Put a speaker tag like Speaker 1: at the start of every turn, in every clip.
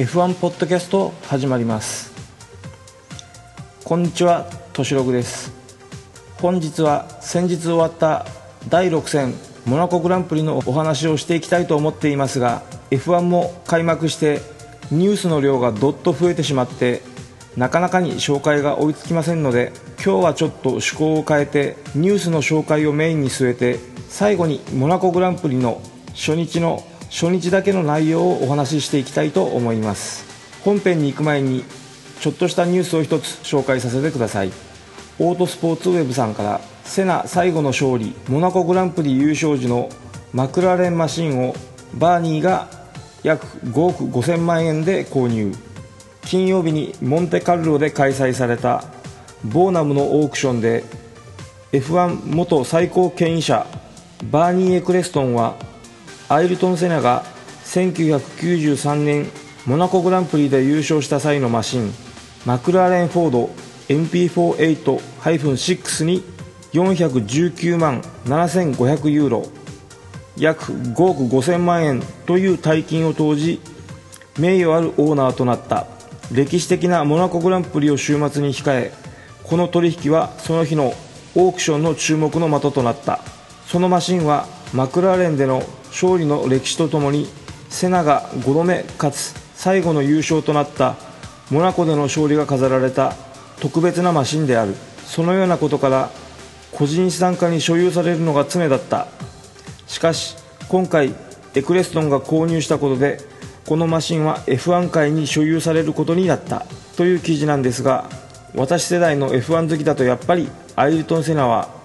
Speaker 1: F1 ポッドキャスト始まります。こんにちはとしろぐです。本日は先日終わった第6戦モナコグランプリのお話をしていきたいと思っていますが F1 も開幕してニュースの量がどっと増えてしまってなかなかに紹介が追いつきませんので今日はちょっと趣向を変えてニュースの紹介をメインに据えて最後にモナコグランプリの初日の初日だけの内容をお話ししていきたいと思います。本編に行く前にちょっとしたニュースを一つ紹介させてください。オートスポーツウェブさんからセナ最後の勝利モナコグランプリ優勝時のマクラーレンマシンをバーニーが約5億5000万円で購入。金曜日にモンテカルロで開催されたボーナムのオークションで F1 元最高権威者バーニー・エクレストンはアイルトン・セナが1993年モナコグランプリで優勝した際のマシンマクラーレンフォード MP48-6 に419万7500ユーロ約5億5000万円という大金を投じ名誉あるオーナーとなった。歴史的なモナコグランプリを週末に控えこの取引はその日のオークションの注目の的となった。そのマシンはマクラーレンでの勝利の歴史とともにセナが5度目かつ最後の優勝となったモナコでの勝利が飾られた特別なマシンである。そのようなことから個人資産家に所有されるのが常だった。しかし今回エクレストンが購入したことでこのマシンは F1 界に所有されることになった。という記事なんですが私世代の F1 好きだとやっぱりアイルトン・セナは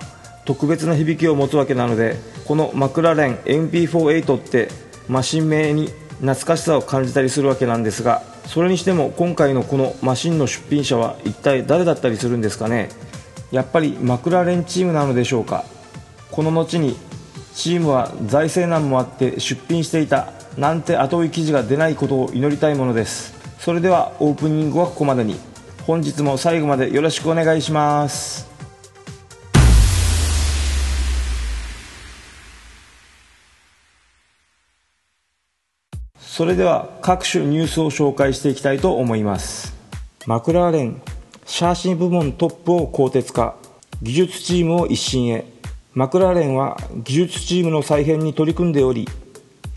Speaker 1: 特別な響きを持つわけなのでこのマクラレン MP48 ってマシン名に懐かしさを感じたりするわけなんですがそれにしても今回のこのマシンの出品者は一体誰だったりするんですかね？やっぱりマクラレンチームなのでしょうか？この後にチームは財政難もあって出品していたなんて後追い記事が出ないことを祈りたいものです。それではオープニングはここまでに。本日も最後までよろしくお願いします。それでは各種ニュースを紹介していきたいと思います。マクラーレンシャーシー部門トップを更迭化。技術チームを一新へ。マクラーレンは技術チームの再編に取り組んでおり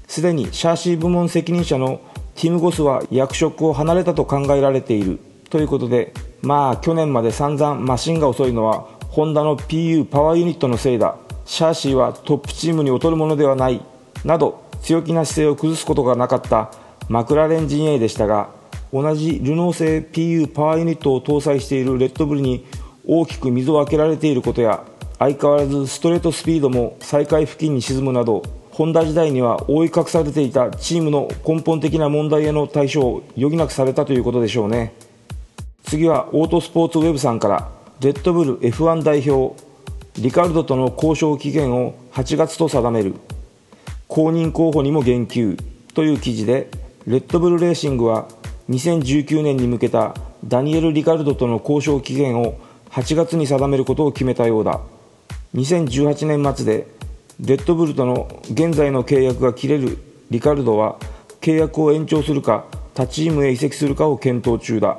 Speaker 1: すでにシャーシー部門責任者のティム・ゴスは役職を離れたと考えられている。ということでまあ去年まで散々マシンが遅いのはホンダの PU パワーユニットのせいだ。シャーシーはトップチームに劣るものではない。など強気な姿勢を崩すことがなかったマクラーレン陣営でしたが同じルノー製 PU パワーユニットを搭載しているレッドブルに大きく溝を開けられていることや相変わらずストレートスピードも最下位付近に沈むなどホンダ時代には覆い隠されていたチームの根本的な問題への対処を余儀なくされたということでしょうね。次はオートスポーツウェブさんからレッドブル F1 代表リカルドとの交渉期限を8月と定める。公認候補にも言及という記事でレッドブルレーシングは2019年に向けたダニエル・リカルドとの交渉期限を8月に定めることを決めたようだ。2018年末でレッドブルとの現在の契約が切れるリカルドは契約を延長するか他チームへ移籍するかを検討中だ。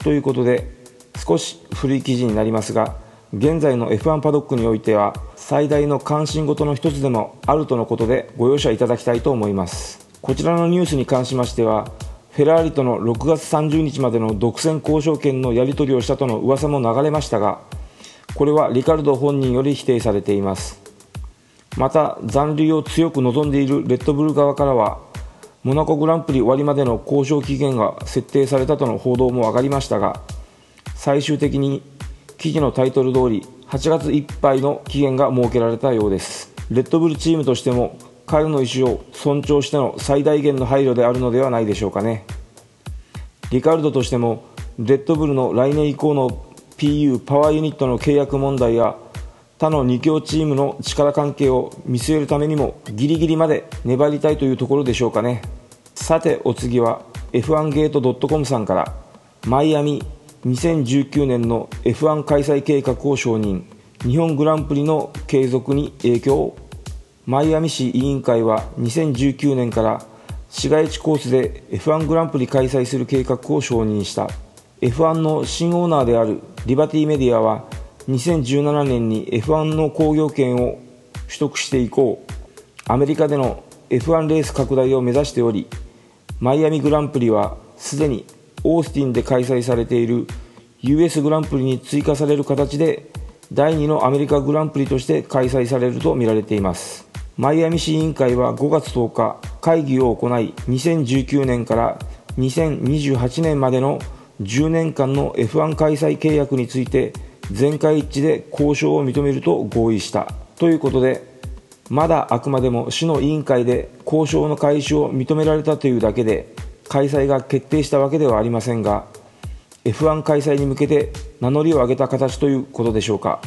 Speaker 1: ということで少し古い記事になりますが現在の F1 パドックにおいては最大の関心事の一つでもあるとのことでご容赦いただきたいと思います。こちらのニュースに関しましてはフェラーリとの6月30日までの独占交渉権のやり取りをしたとの噂も流れましたがこれはリカルド本人より否定されています。また残留を強く望んでいるレッドブル側からはモナコグランプリ終わりまでの交渉期限が設定されたとの報道も上がりましたが最終的に記事のタイトル通り8月いっぱいの期限が設けられたようです。レッドブルチームとしても彼の意思を尊重しての最大限の配慮であるのではないでしょうかね。リカルドとしてもレッドブルの来年以降の PU パワーユニットの契約問題や他の2強チームの力関係を見据えるためにもギリギリまで粘りたいというところでしょうかね。さてお次は F1 ゲート .com さんからマイアミ2019年の F1 開催計画を承認。日本グランプリの継続に影響マイアミ市委員会は2019年から市街地コースで F1 グランプリ開催する計画を承認した。F1 の新オーナーであるリバティメディアは2017年に F1 の興行権を取得して以降アメリカでの F1 レース拡大を目指しておりマイアミグランプリはすでにオースティンで開催されている US グランプリに追加される形で第2のアメリカグランプリとして開催されるとみられています。マイアミ市委員会は5月10日会議を行い2019年から2028年までの10年間の F1 開催契約について全会一致で交渉を認めると合意した。ということでまだあくまでも市の委員会で交渉の開始を認められたというだけで開催が決定したわけではありませんが F1 開催に向けて名乗りを上げた形ということでしょうか。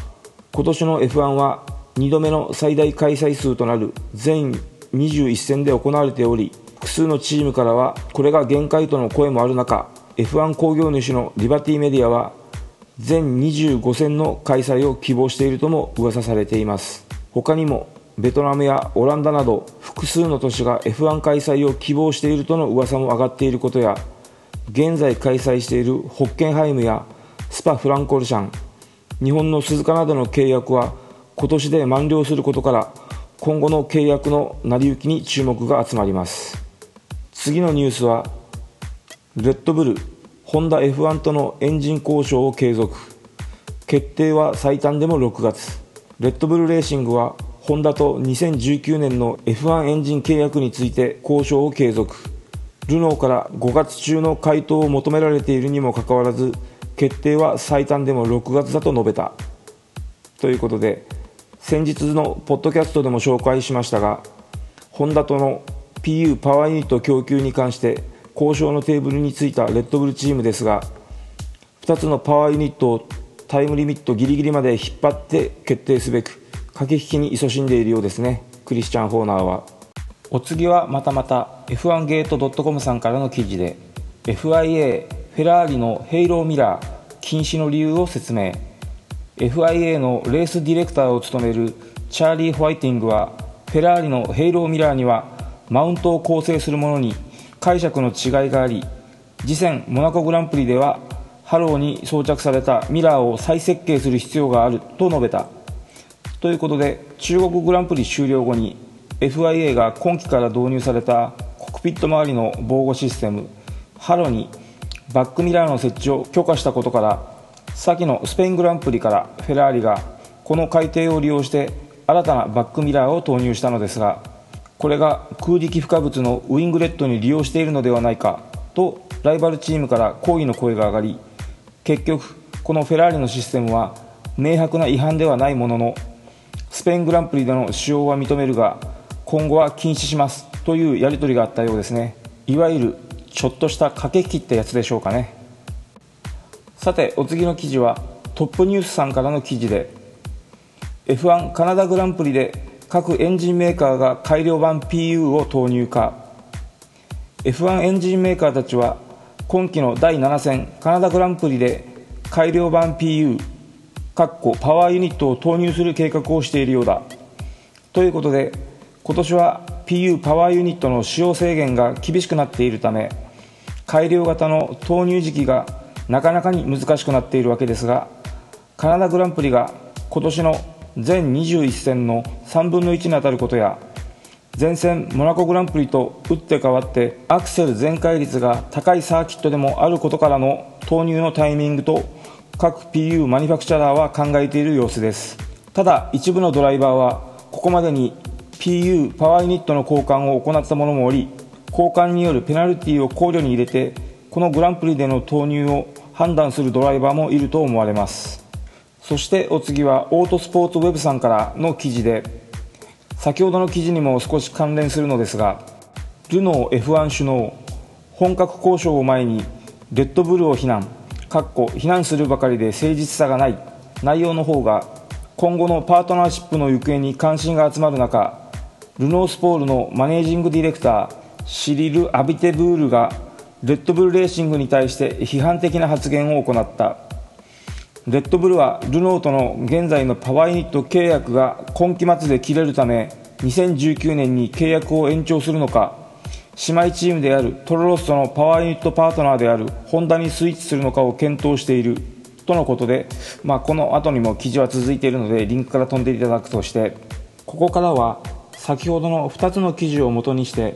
Speaker 1: 今年の F1 は2度目の最大開催数となる全21戦で行われており複数のチームからはこれが限界との声もある中 F1 工業主のリバティメディアは全25戦の開催を希望しているとも噂されています。他にもベトナムやオランダなど複数の都市が F1 開催を希望しているとの噂も上がっていることや現在開催しているホッケンハイムやスパ・フランコルシャン日本の鈴鹿などの契約は今年で満了することから今後の契約の成り行きに注目が集まります。次のニュースはレッドブルホンダ F1 とのエンジン交渉を継続。決定は最短でも6月。レッドブルレーシングはホンダと2019年の F1 エンジン契約について交渉を継続。ルノーから5月中の回答を求められているにもかかわらず決定は最短でも6月だと述べた。ということで先日のポッドキャストでも紹介しましたがホンダとの PU パワーユニット供給に関して交渉のテーブルについたレッドブルチームですが2つのパワーユニットをタイムリミットギリギリまで引っ張って決定すべく駆け引きに勤しんでいるようですね。クリスチャン・ホーナーは。お次はまたまた F1-Gate.com さんからの記事で FIA フェラーリのヘイローミラー禁止の理由を説明。FIA のレースディレクターを務めるチャーリー・ホワイティングはフェラーリのヘイローミラーにはマウントを構成するものに解釈の違いがあり次戦モナコグランプリではハローに装着されたミラーを再設計する必要があると述べた。ということで中国グランプリ終了後に FIA が今季から導入されたコックピット周りの防護システムハロにバックミラーの設置を許可したことから先のスペイングランプリからフェラーリがこの改定を利用して新たなバックミラーを投入したのですがこれが空力不可物のウイングレットに利用しているのではないかとライバルチームから抗議の声が上がり結局このフェラーリのシステムは明白な違反ではないもののスペイングランプリでの使用は認めるが今後は禁止しますというやり取りがあったようですね。いわゆるちょっとした駆け引きってやつでしょうかね。さてお次の記事はトップニュースさんからの記事で F1 カナダグランプリで各エンジンメーカーが改良版 PU を投入か。F1 エンジンメーカーたちは今季の第7戦カナダグランプリで改良版 PU パワーユニットを投入する計画をしているようだ。ということで今年は PU パワーユニットの使用制限が厳しくなっているため改良型の投入時期がなかなかに難しくなっているわけですがカナダグランプリが今年の全21戦の3分の1に当たることや前線モナコグランプリと打って変わってアクセル全開率が高いサーキットでもあることからの投入のタイミングと各 PU マニファクチャラーは考えている様子です。ただ一部のドライバーはここまでに PU パワーユニットの交換を行った者もおり交換によるペナルティを考慮に入れてこのグランプリでの投入を判断するドライバーもいると思われます。そしてお次はオートスポーツウェブさんからの記事で先ほどの記事にも少し関連するのですがルノー F1 首脳本格交渉を前にレッドブルを非難。かっこ非難するばかりで誠実さがない。内容の方が今後のパートナーシップの行方に関心が集まる中ルノースポールのマネージングディレクターシリル・アビテブールがレッドブルレーシングに対して批判的な発言を行った。レッドブルはルノーとの現在のパワーユニット契約が今季末で切れるため2019年に契約を延長するのか姉妹チームであるトロロッソのパワーユニットパートナーであるホンダにスイッチするのかを検討しているとのことで、まあ、この後にも記事は続いているのでリンクから飛んでいただくとしてここからは先ほどの2つの記事をもとにして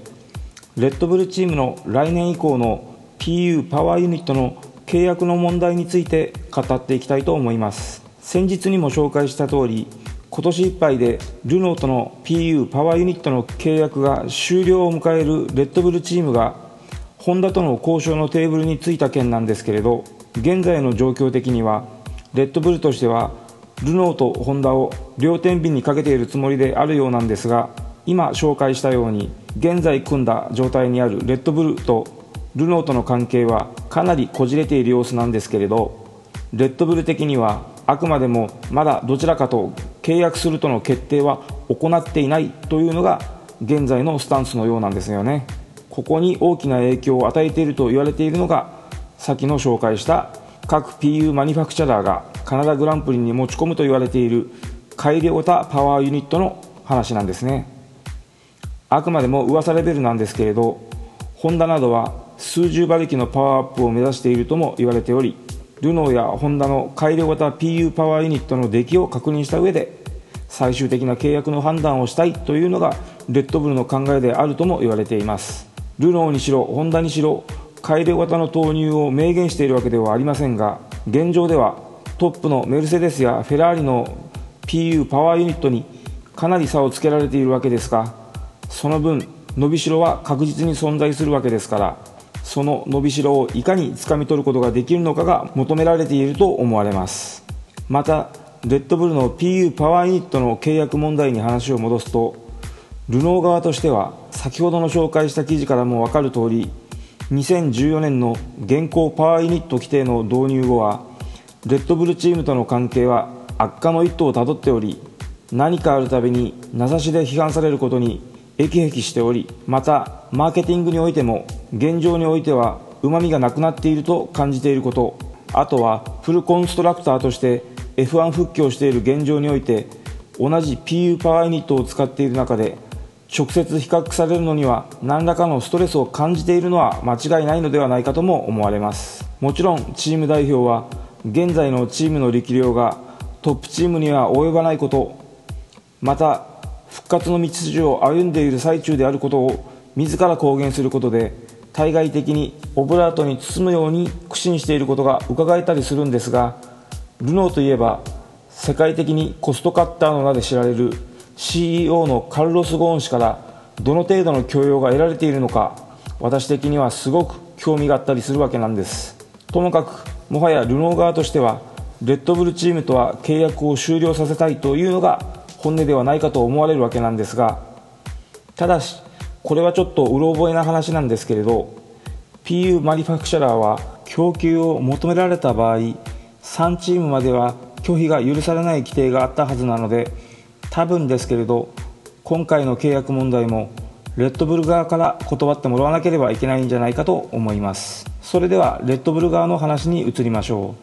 Speaker 1: レッドブルチームの来年以降の PU パワーユニットの契約の問題について語っていきたいと思います。先日にも紹介した通り今年いっぱいでルノーとの PU パワーユニットの契約が終了を迎えるレッドブルチームがホンダとの交渉のテーブルについた件なんですけれど現在の状況的にはレッドブルとしてはルノーとホンダを両天秤にかけているつもりであるようなんですが今紹介したように現在組んだ状態にあるレッドブルとルノーとの関係はかなりこじれている様子なんですけれどレッドブル的にはあくまでもまだどちらかと契約するとの決定は行っていないというのが現在のスタンスのようなんですよね。ここに大きな影響を与えていると言われているのが先の紹介した各 PU マニファクチャラーがカナダグランプリに持ち込むと言われている改良型パワーユニットの話なんですね。あくまでも噂レベルなんですけれどホンダなどは数十馬力のパワーアップを目指しているとも言われておりルノーやホンダの改良型 PU パワーユニットの出来を確認した上で最終的な契約の判断をしたいというのがレッドブルの考えであるとも言われています。ルノーにしろホンダにしろ改良型の投入を明言しているわけではありませんが現状ではトップのメルセデスやフェラーリの PU パワーユニットにかなり差をつけられているわけですがその分伸びしろは確実に存在するわけですからその伸びしろをいかにつかみ取ることができるのかが求められていると思われます。またレッドブルの PU パワーユニットの契約問題に話を戻すとルノー側としては先ほどの紹介した記事からも分かる通り2014年の現行パワーユニット規定の導入後はレッドブルチームとの関係は悪化の一途をたどっており何かあるたびに名指しで批判されることに駅辟しておりまたマーケティングにおいても現状においてはうまみがなくなっていると感じていること。あとはフルコンストラクターとして F1 復帰をしている現状において同じ PU パワーユニットを使っている中で直接比較されるのには何らかのストレスを感じているのは間違いないのではないかとも思われます。もちろんチーム代表は現在のチームの力量がトップチームには及ばないこと。また復活の道筋を歩んでいる最中であることを自ら公言することで対外的にオブラートに包むように苦心していることが伺えたりするんですがルノーといえば世界的にコストカッターの名で知られる CEO のカルロス・ゴーン氏からどの程度の許容が得られているのか私的にはすごく興味があったりするわけなんです。ともかくもはやルノー側としてはレッドブルチームとは契約を終了させたいというのが本音ではないかと思われるわけなんですがただしこれはちょっとうろ覚えな話なんですけれど PU マニファクチャラーは供給を求められた場合3チームまでは拒否が許されない規定があったはずなので多分ですけれど今回の契約問題もレッドブル側から断ってもらわなければいけないんじゃないかと思います。それではレッドブル側の話に移りましょ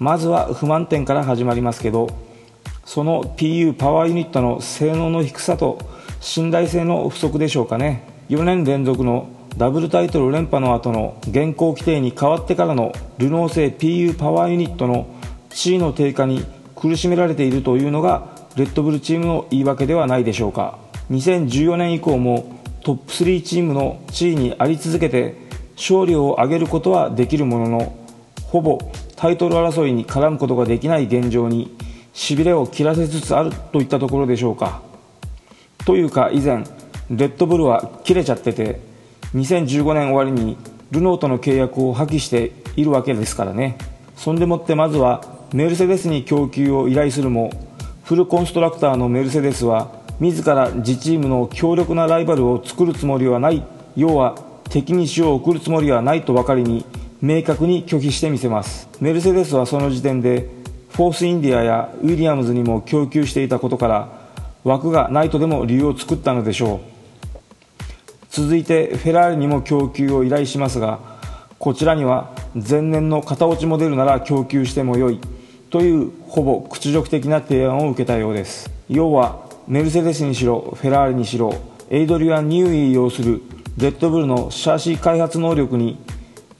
Speaker 1: う。まずは不満点から始まりますけどその PU パワーユニットの性能の低さと信頼性の不足でしょうかね。4年連続のダブルタイトル連覇の後の現行規定に変わってからのルノー製 PU パワーユニットの地位の低下に苦しめられているというのがレッドブルチームの言い訳ではないでしょうか。2014年以降もトップ3チームの地位にあり続けて勝利を挙げることはできるもののほぼタイトル争いに絡むことができない現状にしびれを切らせつつあるといったところでしょうか。というか以前レッドブルは切れちゃってて2015年終わりにルノーとの契約を破棄しているわけですからね。そんでもってまずはメルセデスに供給を依頼するもフルコンストラクターのメルセデスは自ら自チームの強力なライバルを作るつもりはない要は敵に死を送るつもりはないとばかりに明確に拒否してみせます。メルセデスはその時点でフォースインディアやウィリアムズにも供給していたことから枠がないとでも理由を作ったのでしょう。続いてフェラーリにも供給を依頼しますがこちらには前年の型落ちモデルなら供給してもよいというほぼ屈辱的な提案を受けたようです。要はメルセデスにしろフェラーリにしろエイドリアン・ニューイー擁するレッドブルのシャーシー開発能力に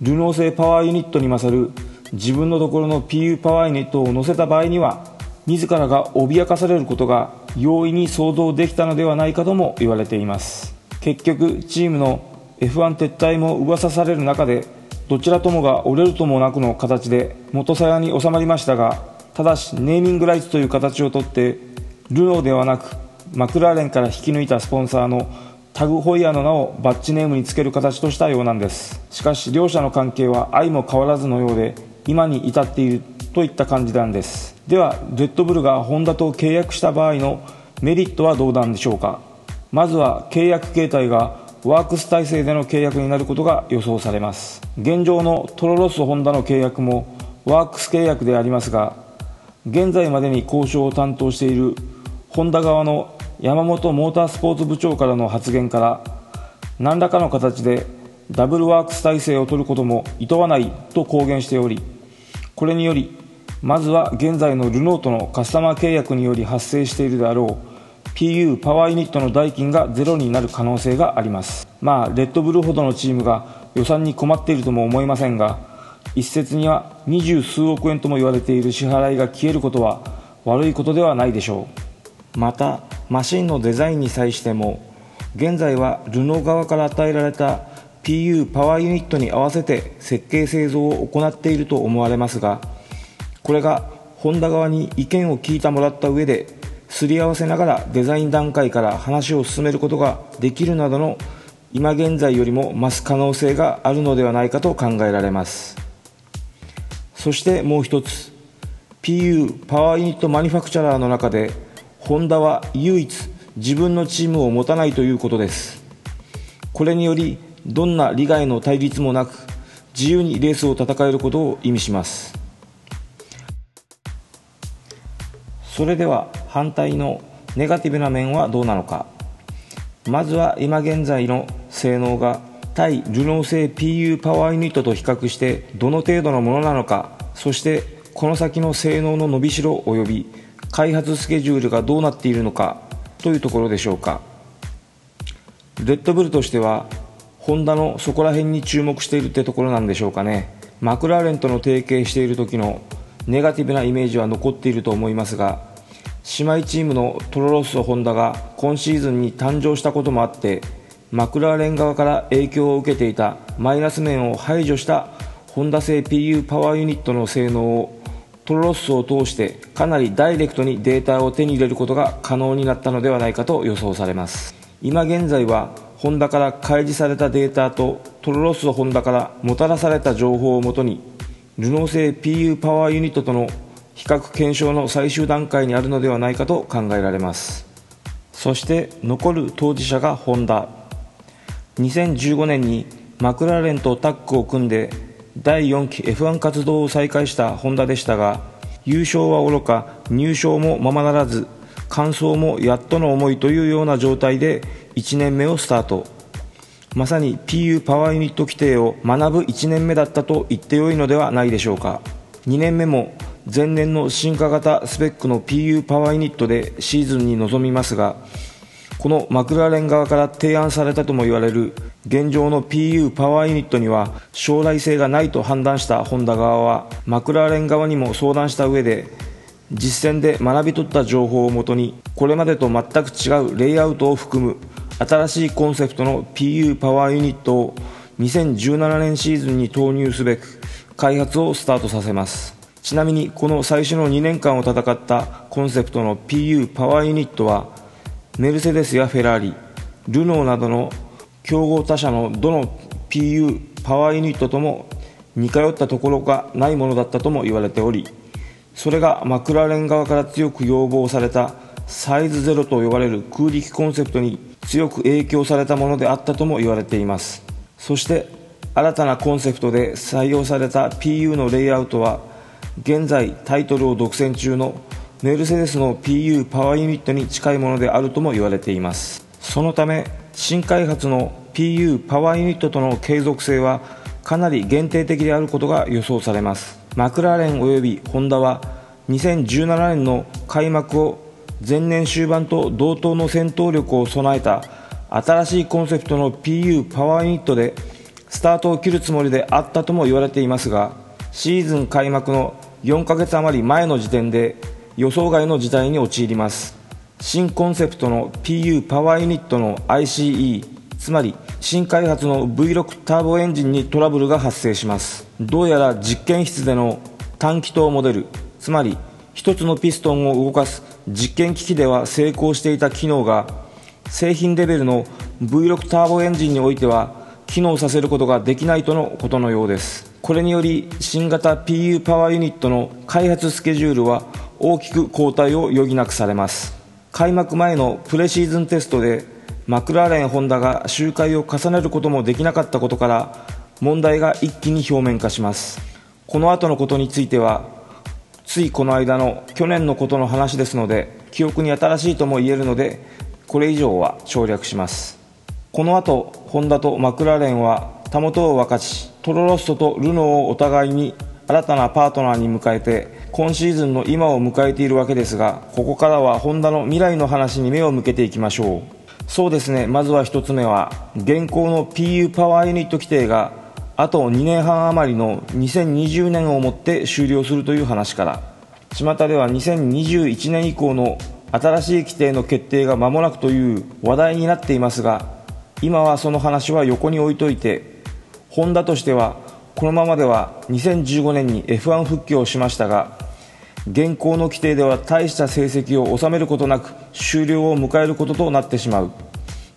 Speaker 1: ルノー製パワーユニットに勝る自分のところの PU パワーユニットを乗せた場合には自らが脅かされることが容易に想像できたのではないかとも言われています。結局チームの F1 撤退も噂される中でどちらともが折れるともなくの形で元さやに収まりましたがただしネーミングライツという形をとってルノーではなくマクラーレンから引き抜いたスポンサーのタグホイヤーの名をバッジネームにつける形としたようなんです。しかし両者の関係は愛も変わらずのようで今に至っているといった感じなんです。ではレッドブルがホンダと契約した場合のメリットはどうなんでしょうか。まずは契約形態がワークス体制での契約になることが予想されます。現状のトロロッソホンダの契約もワークス契約でありますが現在までに交渉を担当しているホンダ側の山本モータースポーツ部長からの発言から何らかの形でダブルワークス体制を取ることも厭わないと公言しておりこれによりまずは現在のルノートのカスタマー契約により発生しているであろう PU パワーユニットの代金がゼロになる可能性があります。まあレッドブルほどのチームが予算に困っているとも思いませんが一説には二十数億円とも言われている支払いが消えることは悪いことではないでしょう。またマシンのデザインに際しても現在はルノー側から与えられた PU パワーユニットに合わせて設計製造を行っていると思われますがこれがホンダ側に意見を聞いてもらった上ですり合わせながらデザイン段階から話を進めることができるなどの今現在よりも増す可能性があるのではないかと考えられます。そしてもう一つ PU パワーユニットマニュファクチャラーの中でホンダは唯一自分のチームを持たないということです。これによりどんな利害の対立もなく自由にレースを戦えることを意味します。それでは反対のネガティブな面はどうなのか。まずは今現在の性能が対ルノー製 PU パワーユニットと比較してどの程度のものなのか。そしてこの先の性能の伸びしろ及び開発スケジュールがどうなっているのかというところでしょうか。レッドブルとしてはホンダのそこら辺に注目しているってところなんでしょうかね。マクラーレンとの提携している時のネガティブなイメージは残っていると思いますが姉妹チームのトロロッソ・ホンダが今シーズンに誕生したこともあってマクラーレン側から影響を受けていたマイナス面を排除したホンダ製 PU パワーユニットの性能をトロロッソを通してかなりダイレクトにデータを手に入れることが可能になったのではないかと予想されます。今現在はホンダから開示されたデータとトロロッソホンダからもたらされた情報をもとにルノー製 PU パワーユニットとの比較検証の最終段階にあるのではないかと考えられます。そして残る当事者がホンダ。2015年にマクラーレンとタッグを組んで第4期 F1 活動を再開したホンダでしたが優勝はおろか入賞もままならず完走もやっとの思いというような状態で1年目をスタート。まさに PU パワーユニット規定を学ぶ1年目だったと言ってよいのではないでしょうか。2年目も前年の進化型スペックの PU パワーユニットでシーズンに臨みますがこのマクラーレン側から提案されたとも言われる現状の PU パワーユニットには将来性がないと判断したホンダ側はマクラーレン側にも相談した上で実践で学び取った情報をもとにこれまでと全く違うレイアウトを含む新しいコンセプトの PU パワーユニットを2017年シーズンに投入すべく開発をスタートさせます。ちなみにこの最初の2年間を戦ったコンセプトの PU パワーユニットはメルセデスやフェラーリルノーなどの競合他社のどの PU パワーユニットとも似通ったところがないものだったとも言われておりそれがマクラーレン側から強く要望されたサイズゼロと呼ばれる空力コンセプトに強く影響されたものであったとも言われています。そして新たなコンセプトで採用された PU のレイアウトは現在タイトルを独占中のメルセデスの PU パワーユニットに近いものであるとも言われています。そのため新開発の PU パワーユニットとの継続性はかなり限定的であることが予想されます。マクラーレン及びホンダは2017年の開幕を前年終盤と同等の戦闘力を備えた新しいコンセプトの PU パワーユニットでスタートを切るつもりであったとも言われていますがシーズン開幕の4ヶ月余り前の時点で予想外の事態に陥ります。新コンセプトの PU パワーユニットの ICE つまり新開発の V6 ターボエンジンにトラブルが発生します。どうやら実験室での単気筒モデルつまり1つのピストンを動かす実験機器では成功していた機能が製品レベルの V6 ターボエンジンにおいては機能させることができないとのことのようです。これにより新型 PU パワーユニットの開発スケジュールは大きく後退を余儀なくされます。開幕前のプレシーズンテストでマクラーレン・ホンダが周回を重ねることもできなかったことから問題が一気に表面化します。この後のことについてはついこの間の去年のことの話ですので記憶に新しいとも言えるのでこれ以上は省略します。この後ホンダとマクラーレンはたもとを分かちトロロストとルノーをお互いに新たなパートナーに迎えて今シーズンの今を迎えているわけですがここからはホンダの未来の話に目を向けていきましょう。そうですね。まずは1つ目は現行の PU パワーユニット規定があと2年半余りの2020年をもって終了するという話から。巷では2021年以降の新しい規定の決定が間もなくという話題になっていますが今はその話は横に置いといてホンダとしてはこのままでは2015年に F1 復帰をしましたが現行の規定では大した成績を収めることなく終了を迎えることとなってしまう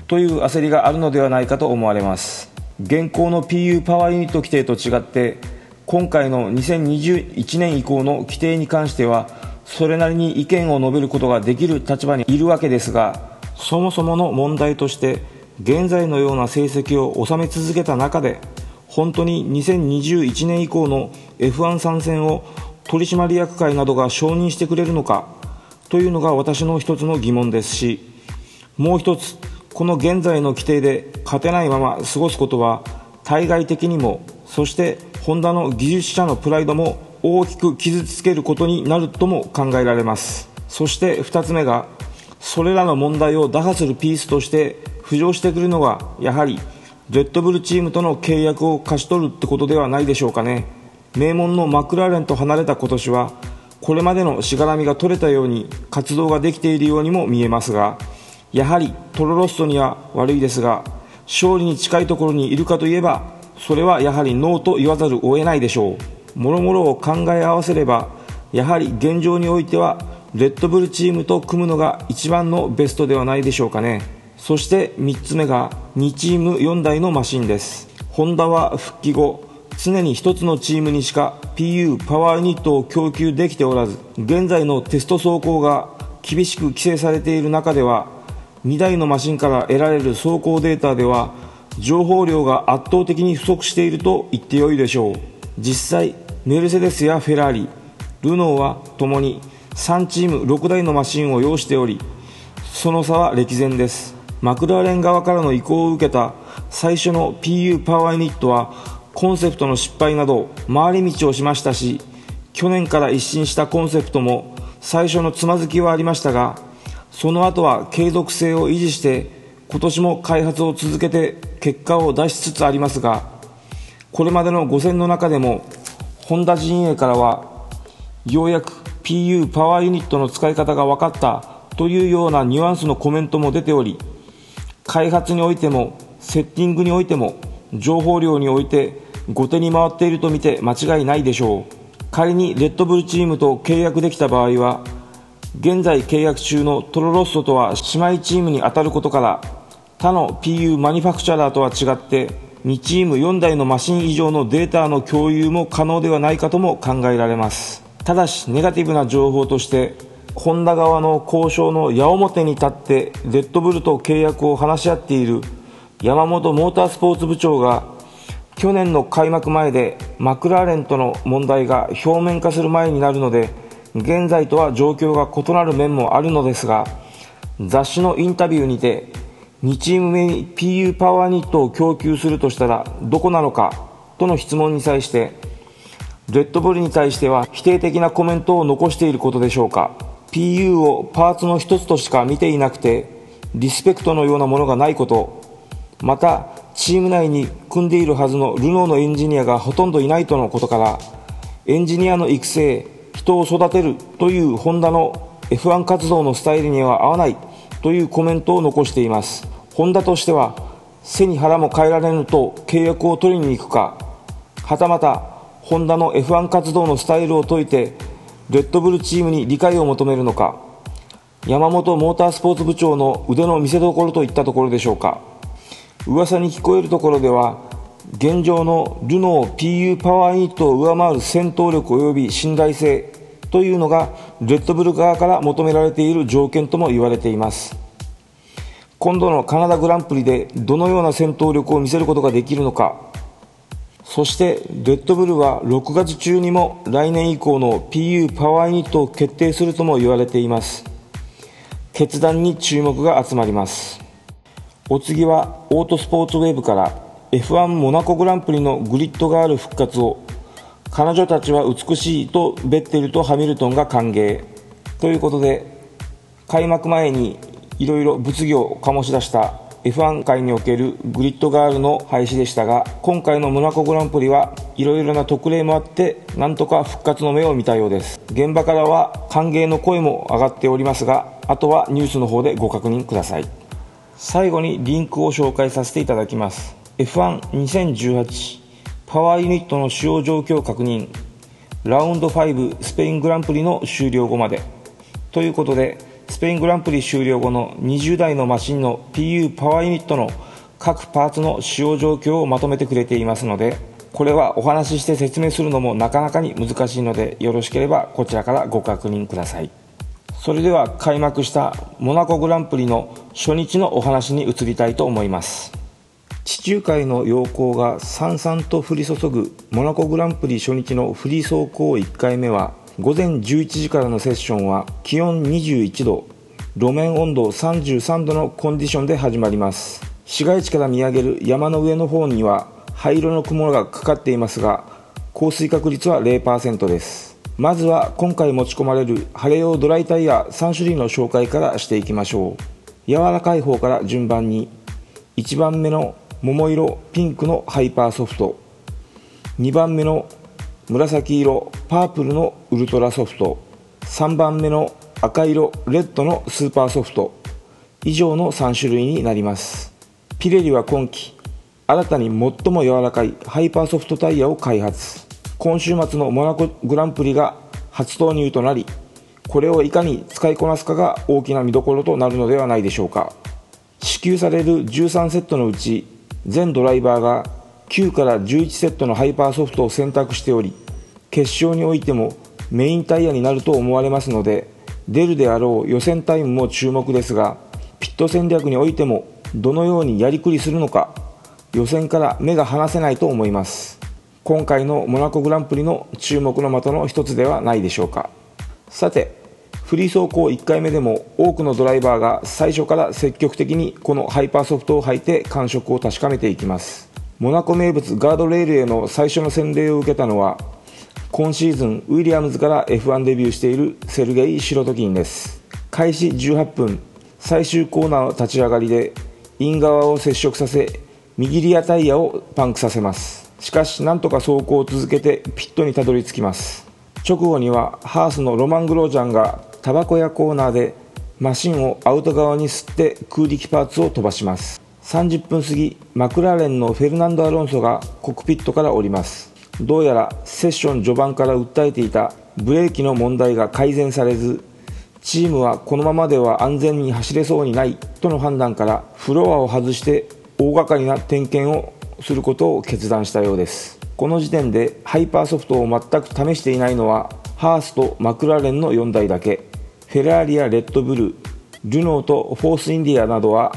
Speaker 1: という焦りがあるのではないかと思われます。現行の PU パワーユニット規定と違って今回の2021年以降の規定に関してはそれなりに意見を述べることができる立場にいるわけですがそもそもの問題として現在のような成績を収め続けた中で本当に2021年以降の F1 参戦を取締役会などが承認してくれるのかというのが私の一つの疑問ですしもう一つこの現在の規定で勝てないまま過ごすことは対外的にもそしてホンダの技術者のプライドも大きく傷つけることになるとも考えられます。そして2つ目がそれらの問題を打破するピースとして浮上してくるのがやはりレッドブルチームとの契約を勝ち取るってことではないでしょうかね。名門のマクラーレンと離れた今年はこれまでのしがらみが取れたように活動ができているようにも見えますがやはりトロロストには悪いですが勝利に近いところにいるかといえばそれはやはりノーと言わざるを得ないでしょう。もろもろを考え合わせればやはり現状においてはレッドブルチームと組むのが一番のベストではないでしょうかね。そして3つ目が2チーム4台のマシンです。ホンダは復帰後常に1つのチームにしか PU パワーユニットを供給できておらず現在のテスト走行が厳しく規制されている中では2台のマシンから得られる走行データでは情報量が圧倒的に不足していると言ってよいでしょう。実際メルセデスやフェラーリルノーはともに3チーム6台のマシンを要しておりその差は歴然です。マクラーレン側からの意向を受けた最初の PU パワーユニットはコンセプトの失敗など回り道をしましたし去年から一新したコンセプトも最初のつまずきはありましたがその後は継続性を維持して今年も開発を続けて結果を出しつつありますがこれまでの5戦の中でもホンダ陣営からはようやく PU パワーユニットの使い方が分かったというようなニュアンスのコメントも出ており開発においてもセッティングにおいても情報量において後手に回っていると見て間違いないでしょう。仮にレッドブルチームと契約できた場合は現在契約中のトロロッソとは姉妹チームに当たることから他の PU マニファクチャラーとは違って2チーム4台のマシン以上のデータの共有も可能ではないかとも考えられます。ただしネガティブな情報としてホンダ側の交渉の矢面に立ってレッドブルと契約を話し合っている山本モータースポーツ部長が去年の開幕前でマクラーレンとの問題が表面化する前になるので現在とは状況が異なる面もあるのですが雑誌のインタビューにて2チーム目に PU パワーニットを供給するとしたらどこなのかとの質問に際してレッドブルに対しては否定的なコメントを残していることでしょうか。PU をパーツの一つとしか見ていなくてリスペクトのようなものがないこと。またチーム内に組んでいるはずのルノーのエンジニアがほとんどいないとのことからエンジニアの育成人を育てるというホンダの F1 活動のスタイルには合わないというコメントを残しています。ホンダとしては背に腹も変えられぬと契約を取りに行くかはたまたホンダの F1 活動のスタイルを解いてレッドブルチームに理解を求めるのか山本モータースポーツ部長の腕の見せ所といったところでしょうか。噂に聞こえるところでは現状のルノー PU パワーユニットを上回る戦闘力及び信頼性というのがレッドブル側から求められている条件とも言われています。今度のカナダグランプリでどのような戦闘力を見せることができるのか。そしてレッドブルは6月中にも来年以降の PU パワーユニットを決定するとも言われています。決断に注目が集まります。お次はオートスポーツウェーブから。F1 モナコグランプリのグリッドガール復活を彼女たちは美しいとベッテルとハミルトンが歓迎。ということで開幕前にいろいろ物議を醸し出した F1 界におけるグリッドガールの廃止でしたが今回のモナコグランプリはいろいろな特例もあってなんとか復活の目を見たようです。現場からは歓迎の声も上がっておりますがあとはニュースの方でご確認ください。最後にリンクを紹介させていただきます。F12018 パワーユニットの使用状況確認。ラウンド5スペイングランプリの終了後まで。ということでスペイングランプリ終了後の20台のマシンの PU パワーユニットの各パーツの使用状況をまとめてくれていますのでこれはお話しして説明するのもなかなかに難しいのでよろしければこちらからご確認ください。それでは開幕したモナコグランプリの初日のお話に移りたいと思います。地中海の陽光がさんさんと降り注ぐモナコグランプリ初日のフリー走行1回目は午前11時からのセッションは気温21度路面温度33度のコンディションで始まります。市街地から見上げる山の上の方には灰色の雲がかかっていますが降水確率は0%です。まずは今回持ち込まれる晴れ用ドライタイヤ3種類の紹介からしていきましょう。柔らかい方から順番に1番目の桃色ピンクのハイパーソフト。2番目の紫色パープルのウルトラソフト。3番目の赤色レッドのスーパーソフト。以上の3種類になります。ピレリは今季新たに最も柔らかいハイパーソフトタイヤを開発。今週末のモナコグランプリが初投入となりこれをいかに使いこなすかが大きな見どころとなるのではないでしょうか。支給される13セットのうち全ドライバーが9から11セットのハイパーソフトを選択しており決勝においてもメインタイヤになると思われますので出るであろう予選タイムも注目ですがピット戦略においてもどのようにやりくりするのか予選から目が離せないと思います。今回のモナコグランプリの注目の的の一つではないでしょうか。さてフリー走行1回目でも多くのドライバーが最初から積極的にこのハイパーソフトを履いて感触を確かめていきます。モナコ名物ガードレールへの最初の洗礼を受けたのは今シーズンウィリアムズから F1 デビューしているセルゲイ・シロトキンです。開始18分最終コーナーの立ち上がりでイン側を接触させ右リアタイヤをパンクさせます。しかしなんとか走行を続けてピットにたどり着きます。直後にはハースのロマン・グロージャンがタバコ屋コーナーでマシンをアウト側に吸って空力パーツを飛ばします。30分過ぎマクラーレンのフェルナンド・アロンソがコックピットから降ります。どうやらセッション序盤から訴えていたブレーキの問題が改善されずチームはこのままでは安全に走れそうにないとの判断からフロアを外して大掛かりな点検をすることを決断したようです。この時点でハイパーソフトを全く試していないのはハースとマクラーレンの4台だけ。フェラーリやレッドブルルノーとフォースインディアなどは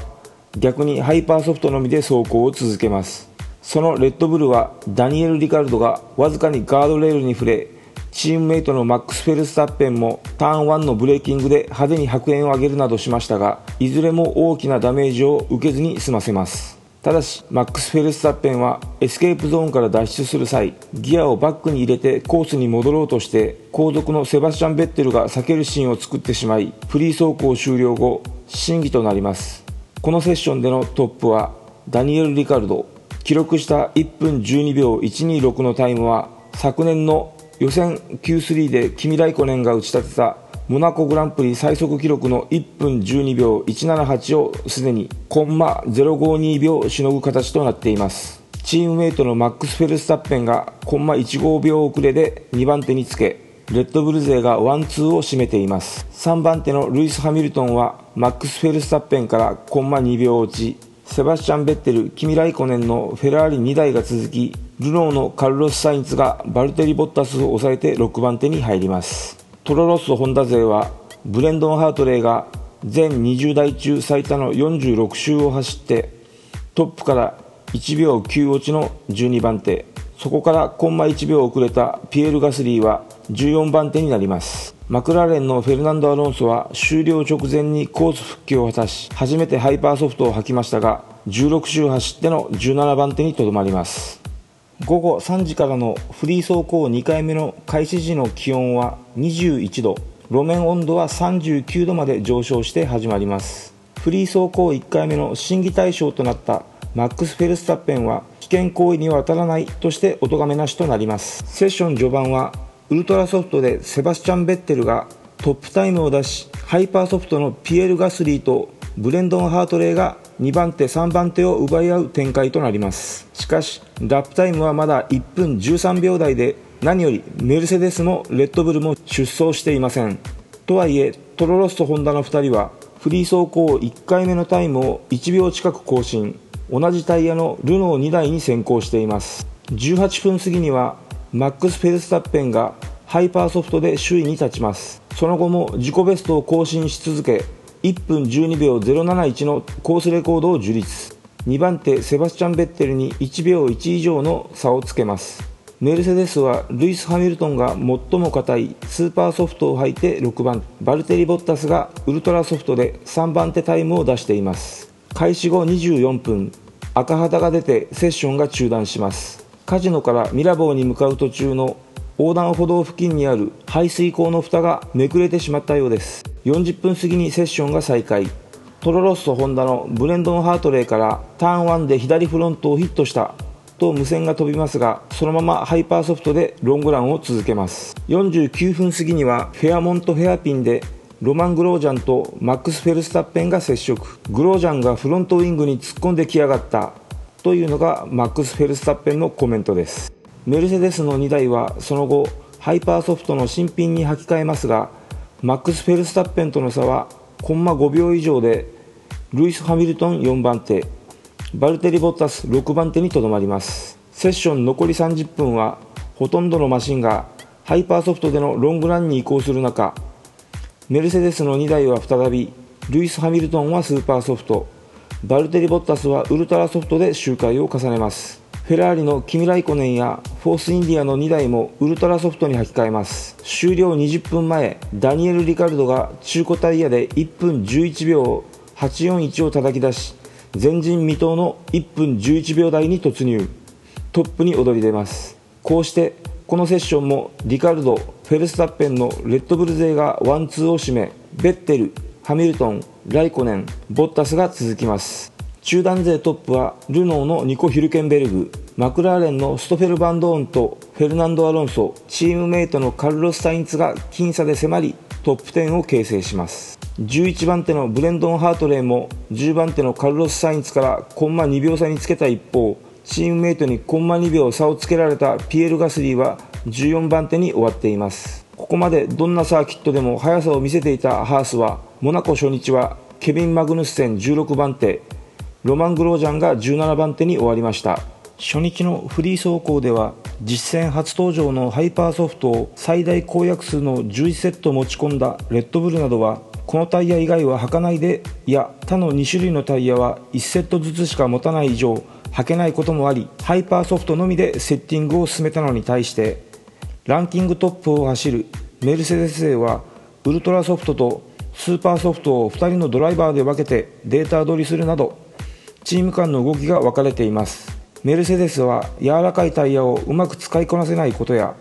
Speaker 1: 逆にハイパーソフトのみで走行を続けます。そのレッドブルはダニエル・リカルドがわずかにガードレールに触れチームメイトのマックス・フェルスタッペンもターン1のブレーキングで派手に白煙を上げるなどしましたがいずれも大きなダメージを受けずに済ませます。ただしマックス・フェルスタッペンはエスケープゾーンから脱出する際ギアをバックに入れてコースに戻ろうとして後続のセバスチャン・ベッテルが避けるシーンを作ってしまいフリー走行終了後審議となります。このセッションでのトップはダニエル・リカルド。記録した1分12秒126のタイムは昨年の予選 Q3 でキミ・ライコネンが打ち立てたモナコグランプリ最速記録の1分12秒178をすでにコンマ052秒しのぐ形となっています。チームメイトのマックス・フェルスタッペンがコンマ15秒遅れで2番手につけレッドブル勢がワンツーを占めています。3番手のルイス・ハミルトンはマックス・フェルスタッペンからコンマ2秒落ちセバスチャン・ベッテル、キミ・ライコネンのフェラーリ2台が続きルノーのカルロス・サインツがバルテリ・ボッタスを抑えて6番手に入ります。トロロッソホンダ勢はブレンドン・ハートレーが全20台中最多の46周を走ってトップから1秒9落ちの12番手。そこからコンマ1秒遅れたピエール・ガスリーは14番手になります。マクラーレンのフェルナンド・アロンソは終了直前にコース復帰を果たし初めてハイパーソフトを履きましたが16周走っての17番手にとどまります。午後3時からのフリー走行2回目の開始時の気温は21度。路面温度は39度まで上昇して始まります。フリー走行1回目の審議対象となったマックス・フェルスタッペンは危険行為には当たらないとしてお咎めなしとなります。セッション序盤はウルトラソフトでセバスチャン・ベッテルがトップタイムを出しハイパーソフトのピエール・ガスリーとブレンドン・ハートレーが2番手3番手を奪い合う展開となります。しかしラップタイムはまだ1分13秒台で何よりメルセデスもレッドブルも出走していません。とはいえトロロッソホンダの2人はフリー走行1回目のタイムを1秒近く更新。同じタイヤのルノー2台に先行しています。18分過ぎにはマックス・フェルスタッペンがハイパーソフトで首位に立ちます。その後も自己ベストを更新し続け1分12秒071のコースレコードを樹立2番手セバスチャン・ベッテルに1秒1以上の差をつけます。メルセデスはルイス・ハミルトンが最も硬いスーパーソフトを履いて6番バルテリ・ボッタスがウルトラソフトで3番手タイムを出しています。開始後24分赤旗が出てセッションが中断します。カジノからミラボーに向かう途中の横断歩道付近にある排水溝の蓋がめくれてしまったようです。40分過ぎにセッションが再開。トロロッソホンダのブレンドン・ハートレーからターン1で左フロントをヒットしたと無線が飛びますがそのままハイパーソフトでロングランを続けます。49分過ぎにはフェアモントヘアピンでロマン・グロージャンとマックス・フェルスタッペンが接触。グロージャンがフロントウイングに突っ込んできやがったというのがマックス・フェルスタッペンのコメントです。メルセデスの2台はその後ハイパーソフトの新品に履き替えますがマックス・フェルスタッペンとの差はコンマ5秒以上でルイス・ハミルトン4番手バルテリ・ボッタス6番手にとどまります。セッション残り30分はほとんどのマシンがハイパーソフトでのロングランに移行する中メルセデスの2台は再びルイス・ハミルトンはスーパーソフトバルテリ・ボッタスはウルトラソフトで周回を重ねます。フェラーリのキミ・ライコネンやフォースインディアの2台もウルトラソフトに履き替えます。終了20分前ダニエル・リカルドが中古タイヤで1分11秒841を叩き出し前人未到の1分11秒台に突入。トップに躍り出ます。こうしてこのセッションもリカルドフェルスタッペンのレッドブル勢がワンツーを占めベッテルハミルトンライコネンボッタスが続きます。中団勢トップはルノーのニコ・ヒルケンベルグマクラーレンのストフェル・バンドーンとフェルナンド・アロンソチームメイトのカルロス・サインツが僅差で迫りトップ10を形成します。11番手のブレンドン・ハートレーも10番手のカルロス・サインツからコンマ2秒差につけた一方チームメイトにコンマ2秒差をつけられたピエール・ガスリーは14番手に終わっています。ここまでどんなサーキットでも速さを見せていたハースはモナコ初日はケビン・マグヌッセン16番手ロマン・グロージャンが17番手に終わりました。初日のフリー走行では実戦初登場のハイパーソフトを最大公約数の11セット持ち込んだレッドブルなどはこのタイヤ以外は履かないでいや他の2種類のタイヤは1セットずつしか持たない以上履けないこともありハイパーソフトのみでセッティングを進めたのに対してランキングトップを走るメルセデス勢はウルトラソフトとスーパーソフトを2人のドライバーで分けてデータ取りするなどチーム間の動きが分かれています。メルセデスは柔らかいタイヤをうまく使いこなせないことや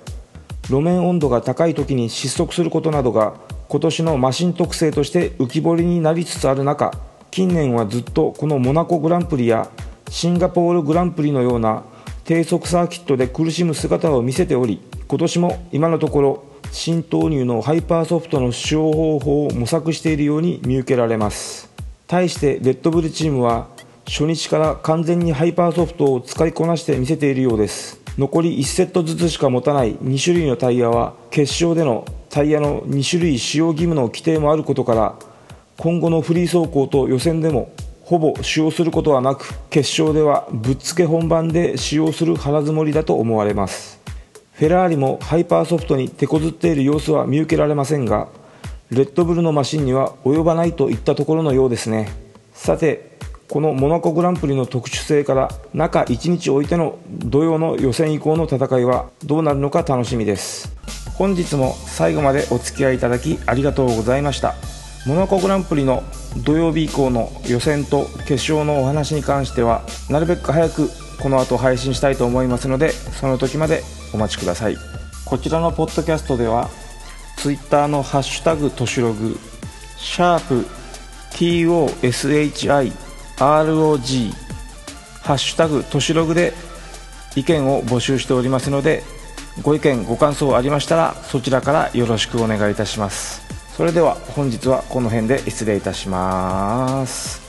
Speaker 1: 路面温度が高い時に失速することなどが今年のマシン特性として浮き彫りになりつつある中近年はずっとこのモナコグランプリやシンガポールグランプリのような低速サーキットで苦しむ姿を見せており今年も今のところ新投入のハイパーソフトの使用方法を模索しているように見受けられます。対してレッドブルチームは初日から完全にハイパーソフトを使いこなして見せているようです。残り1セットずつしか持たない2種類のタイヤは決勝でのタイヤの2種類使用義務の規定もあることから今後のフリー走行と予選でもほぼ使用することはなく決勝ではぶっつけ本番で使用する腹積もりだと思われます。フェラーリもハイパーソフトに手こずっている様子は見受けられませんがレッドブルのマシンには及ばないといったところのようですね。さてこのモナコグランプリの特殊性から中1日置いての土曜の予選以降の戦いはどうなるのか楽しみです。本日も最後までお付き合いいただきありがとうございました。モナコグランプリの土曜日以降の予選と決勝のお話に関してはなるべく早くこの後配信したいと思いますのでその時までお待ちください。こちらのポッドキャストでは Twitter のハッシュタグとしログシャープ #TOSHI ROG ハッシュタグとしログで意見を募集しておりますのでご意見ご感想ありましたらそちらからよろしくお願いいたします。それでは本日はこの辺で失礼いたします。